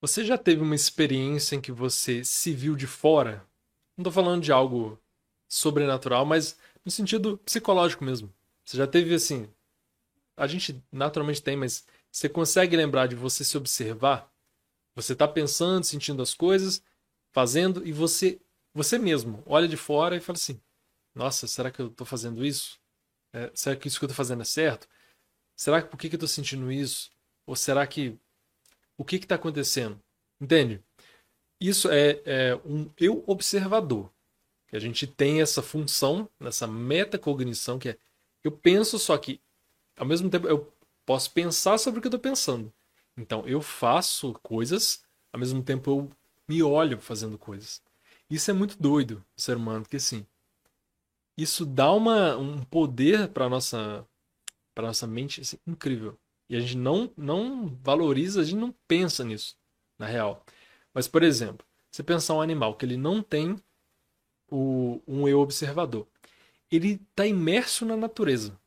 Você já teve uma experiência em que você se viu de fora? Não tô falando de algo sobrenatural, mas no sentido psicológico mesmo. Você já teve assim. A gente naturalmente tem, mas você consegue lembrar de você se observar? Você tá pensando, sentindo as coisas, fazendo, e você, você mesmo, olha de fora e fala assim: Nossa, será que eu tô fazendo isso? É, será que isso que eu tô fazendo é certo? Será que por que, que eu tô sentindo isso? Ou será que o que está acontecendo. Entende? Isso é, é, um eu observador. Que a gente tem essa função, essa metacognição, que é eu penso, só que ao mesmo tempo eu posso pensar sobre o que eu estou pensando. Então eu faço coisas, ao mesmo tempo eu me olho fazendo coisas. Isso é muito doido, ser humano, porque assim, isso dá uma, um poder para nossa para nossa mente assim, incrível. E a gente não, não valoriza, a gente não pensa nisso, na real. Mas, por exemplo, você pensar um animal que ele não tem o, um eu observador. Ele está imerso na natureza.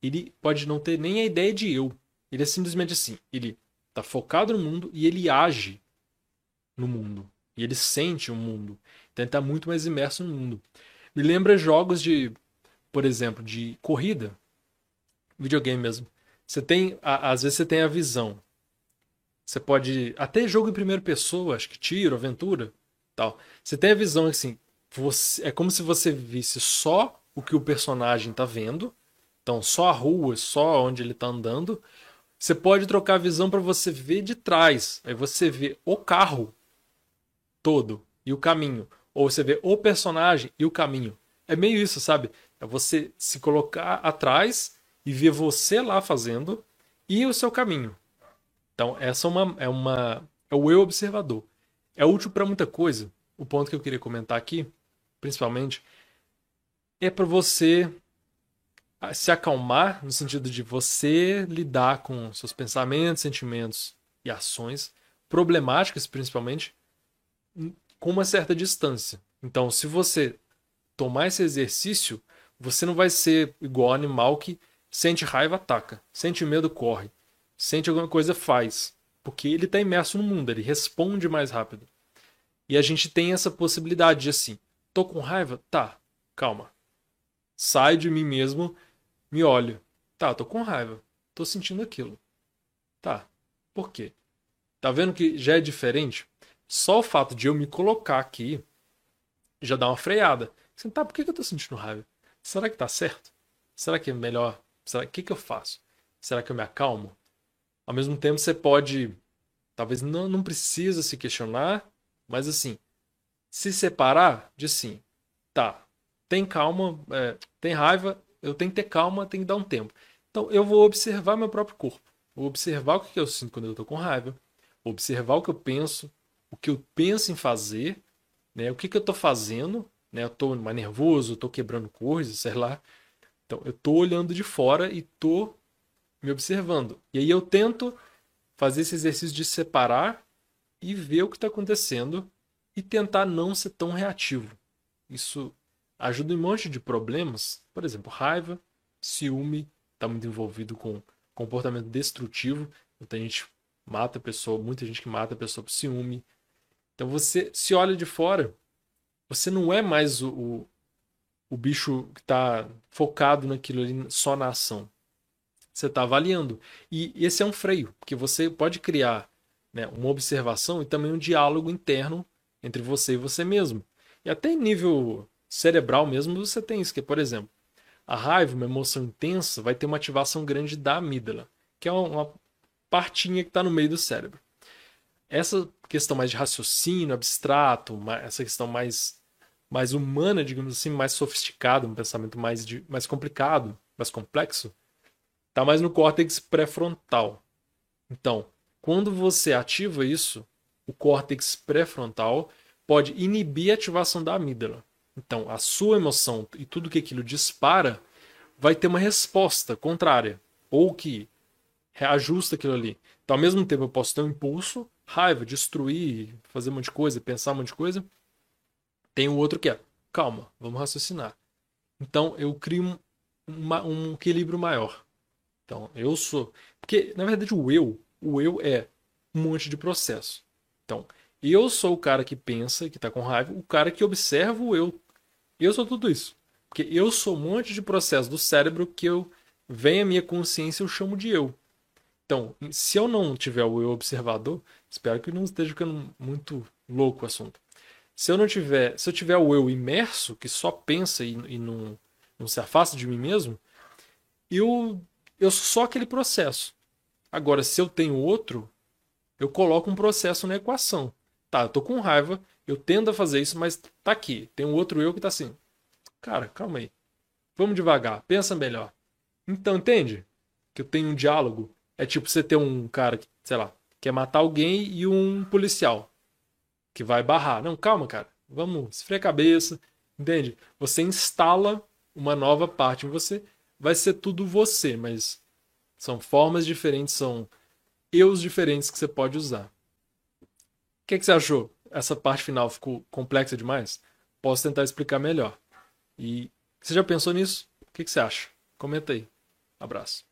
Ele pode não ter nem a ideia de eu. Ele é simplesmente assim. Ele está focado no mundo e ele age no mundo. E ele sente o mundo. Então ele está muito mais imerso no mundo. Me lembra jogos de, por exemplo, de corrida. Videogame mesmo. Você tem, às vezes você tem a visão. Você pode, até jogo em primeira pessoa, acho que tiro, aventura, tal. Você tem a visão assim, você, é como se você visse só o que o personagem está vendo. Então, só a rua, só onde ele está andando. Você pode trocar a visão para você ver de trás. Aí você vê o carro todo e o caminho. Ou você vê o personagem e o caminho. É meio isso, sabe? É você se colocar atrás e ver você lá fazendo e o seu caminho. Então, essa é uma é uma é o eu observador. É útil para muita coisa. O ponto que eu queria comentar aqui, principalmente, é para você se acalmar no sentido de você lidar com seus pensamentos, sentimentos e ações problemáticas, principalmente, com uma certa distância. Então, se você tomar esse exercício, você não vai ser igual animal que Sente raiva, ataca. Sente medo, corre. Sente alguma coisa, faz. Porque ele está imerso no mundo, ele responde mais rápido. E a gente tem essa possibilidade de assim: tô com raiva? Tá, calma. Sai de mim mesmo, me olho. Tá, tô com raiva. Tô sentindo aquilo. Tá, por quê? Tá vendo que já é diferente? Só o fato de eu me colocar aqui já dá uma freada. Assim, tá, por que eu tô sentindo raiva? Será que tá certo? Será que é melhor Será, que, que eu faço? Será que eu me acalmo? Ao mesmo tempo, você pode. Talvez não, não precisa se questionar, mas assim, se separar de sim. Tá, tem calma, é, tem raiva, eu tenho que ter calma, tem que dar um tempo. Então, eu vou observar meu próprio corpo. Vou observar o que eu sinto quando eu estou com raiva. Vou observar o que eu penso, o que eu penso em fazer, né? o que, que eu estou fazendo. Né? Eu estou mais nervoso, estou quebrando coisas, sei lá. Então, eu estou olhando de fora e estou me observando. E aí eu tento fazer esse exercício de separar e ver o que está acontecendo e tentar não ser tão reativo. Isso ajuda em um monte de problemas, por exemplo, raiva, ciúme, está muito envolvido com comportamento destrutivo. Muita gente mata a pessoa, muita gente que mata a pessoa por ciúme. Então você se olha de fora, você não é mais o, o o bicho que está focado naquilo ali, só na ação. Você está avaliando. E esse é um freio, porque você pode criar né, uma observação e também um diálogo interno entre você e você mesmo. E até em nível cerebral mesmo você tem isso, que por exemplo, a raiva, uma emoção intensa, vai ter uma ativação grande da amígdala, que é uma partinha que está no meio do cérebro. Essa questão mais de raciocínio abstrato, essa questão mais mais humana, digamos assim, mais sofisticada, um pensamento mais, de, mais complicado, mais complexo, está mais no córtex pré-frontal. Então, quando você ativa isso, o córtex pré-frontal pode inibir a ativação da amígdala. Então, a sua emoção e tudo que aquilo dispara vai ter uma resposta contrária, ou que reajusta aquilo ali. Então, ao mesmo tempo, eu posso ter um impulso, raiva, destruir, fazer um monte de coisa, pensar um monte de coisa, tem o outro que é, calma, vamos raciocinar. Então eu crio um, um equilíbrio maior. Então eu sou. Porque, na verdade, o eu, o eu é um monte de processo. Então, eu sou o cara que pensa, que tá com raiva, o cara que observa o eu. Eu sou tudo isso. Porque eu sou um monte de processo do cérebro que eu vem a minha consciência eu chamo de eu. Então, se eu não tiver o eu observador, espero que não esteja ficando muito louco o assunto. Se eu não tiver, se eu tiver o eu imerso, que só pensa e, e não, não se afasta de mim mesmo, eu, eu sou só aquele processo. Agora, se eu tenho outro, eu coloco um processo na equação. Tá, eu tô com raiva, eu tendo a fazer isso, mas tá aqui. Tem um outro eu que tá assim. Cara, calma aí. Vamos devagar, pensa melhor. Então, entende? Que eu tenho um diálogo. É tipo você ter um cara que, sei lá, quer matar alguém e um policial que vai barrar. Não, calma, cara. Vamos esfriar a cabeça. Entende? Você instala uma nova parte em você. Vai ser tudo você, mas são formas diferentes, são eus diferentes que você pode usar. O que, que você achou? Essa parte final ficou complexa demais? Posso tentar explicar melhor. E você já pensou nisso? O que, que você acha? Comenta aí. Abraço.